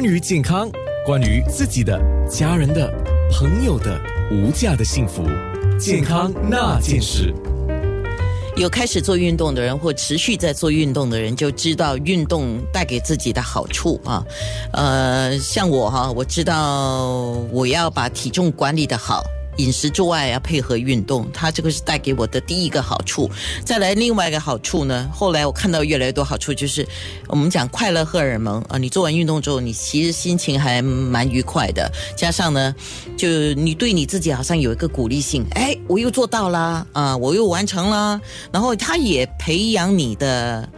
关于健康，关于自己的、家人的、朋友的无价的幸福，健康那件事。有开始做运动的人，或持续在做运动的人，就知道运动带给自己的好处啊。呃，像我哈，我知道我要把体重管理的好。饮食之外要配合运动，它这个是带给我的第一个好处。再来另外一个好处呢，后来我看到越来越多好处，就是我们讲快乐荷尔蒙啊。你做完运动之后，你其实心情还蛮愉快的，加上呢，就你对你自己好像有一个鼓励性，哎，我又做到了啊，我又完成了。然后它也培养你的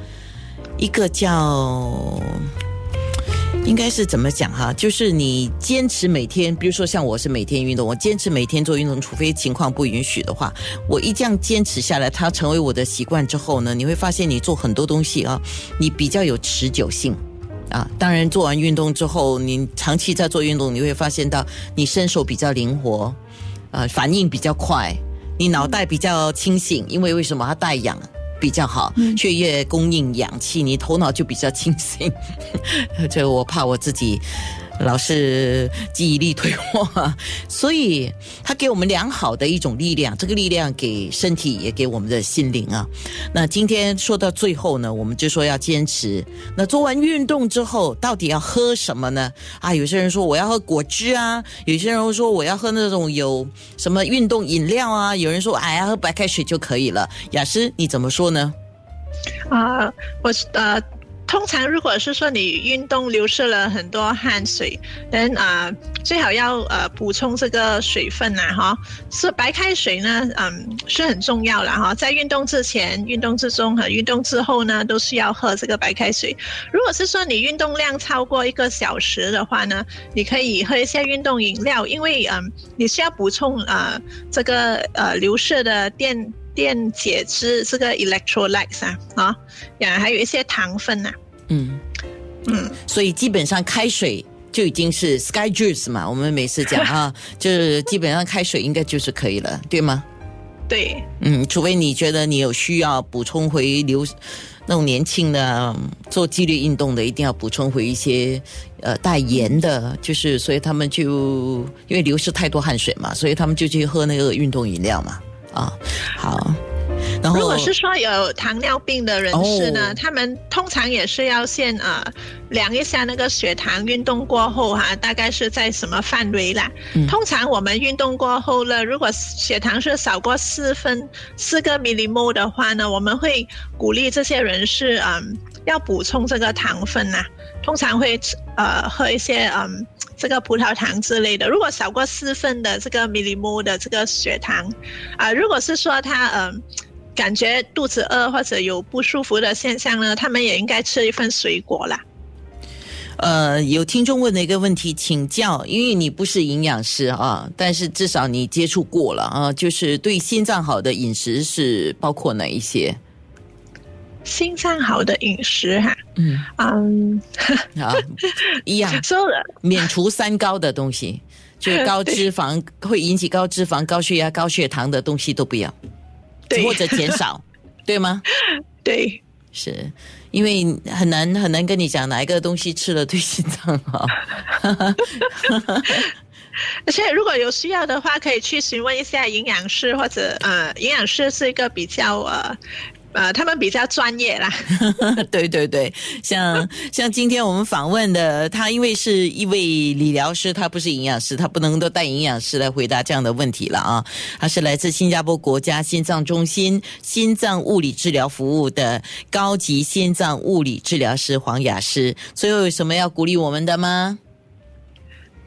一个叫。应该是怎么讲哈？就是你坚持每天，比如说像我是每天运动，我坚持每天做运动，除非情况不允许的话，我一这样坚持下来，它成为我的习惯之后呢，你会发现你做很多东西啊，你比较有持久性啊。当然，做完运动之后，你长期在做运动，你会发现到你身手比较灵活，呃，反应比较快，你脑袋比较清醒，因为为什么它带氧？比较好，血液供应氧气，你头脑就比较清醒。这我怕我自己。老是记忆力退化，所以他给我们良好的一种力量，这个力量给身体也给我们的心灵啊。那今天说到最后呢，我们就说要坚持。那做完运动之后，到底要喝什么呢？啊，有些人说我要喝果汁啊，有些人说我要喝那种有什么运动饮料啊，有人说哎呀喝白开水就可以了。雅诗你怎么说呢？啊，我是呃。通常，如果是说你运动流失了很多汗水，嗯啊，最好要呃补充这个水分呐，哈。是白开水呢，嗯，是很重要了哈。在运动之前、运动之中和运动之后呢，都是要喝这个白开水。如果是说你运动量超过一个小时的话呢，你可以喝一些运动饮料，因为嗯，你需要补充啊这个呃流失的电。电解质这个 electrolytes 啊，啊，呀，还有一些糖分呐。嗯嗯，所以基本上开水就已经是 sky juice 嘛。我们每次讲 啊，就是基本上开水应该就是可以了，对吗？对。嗯，除非你觉得你有需要补充回流，那种年轻的做激烈运动的，一定要补充回一些呃带盐的，就是所以他们就因为流失太多汗水嘛，所以他们就去喝那个运动饮料嘛。啊，好。然后，如果是说有糖尿病的人士呢，他们通常也是要先呃量一下那个血糖，运动过后哈，大概是在什么范围啦？通常我们运动过后呢，如果血糖是少过四分四个 millimol 的话呢，我们会鼓励这些人士嗯要补充这个糖分呐。通常会呃喝一些嗯这个葡萄糖之类的。如果少过四分的这个 m i l l i m o 的这个血糖啊，如果是说他嗯感觉肚子饿或者有不舒服的现象呢，他们也应该吃一份水果啦。呃，有听众问的一个问题，请教，因为你不是营养师啊，但是至少你接触过了啊，就是对心脏好的饮食是包括哪一些？心脏好的饮食哈，嗯。嗯，好一样，说了。免除三高的东西，就高脂 肪会引起高脂肪、高血压、高血糖的东西都不要，对。或者减少，对吗？对，是。因为很难很难跟你讲哪一个东西吃了对心脏好。而且如果有需要的话，可以去询问一下营养师，或者呃，营养师是一个比较呃。呃，他们比较专业啦。对对对，像像今天我们访问的他，因为是一位理疗师，他不是营养师，他不能够带营养师来回答这样的问题了啊。他是来自新加坡国家心脏中心心脏物理治疗服务的高级心脏物理治疗师黄雅诗。最后有什么要鼓励我们的吗？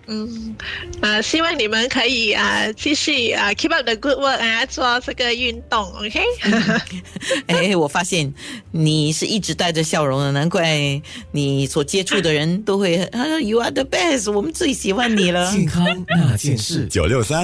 嗯，啊，希望你们可以啊继续啊 keep up the good work 啊，做这个运动，OK？哎，我发现你是一直带着笑容的，难怪你所接触的人都会，他说 You are the best，我们最喜欢你了。健康那件事，九六三。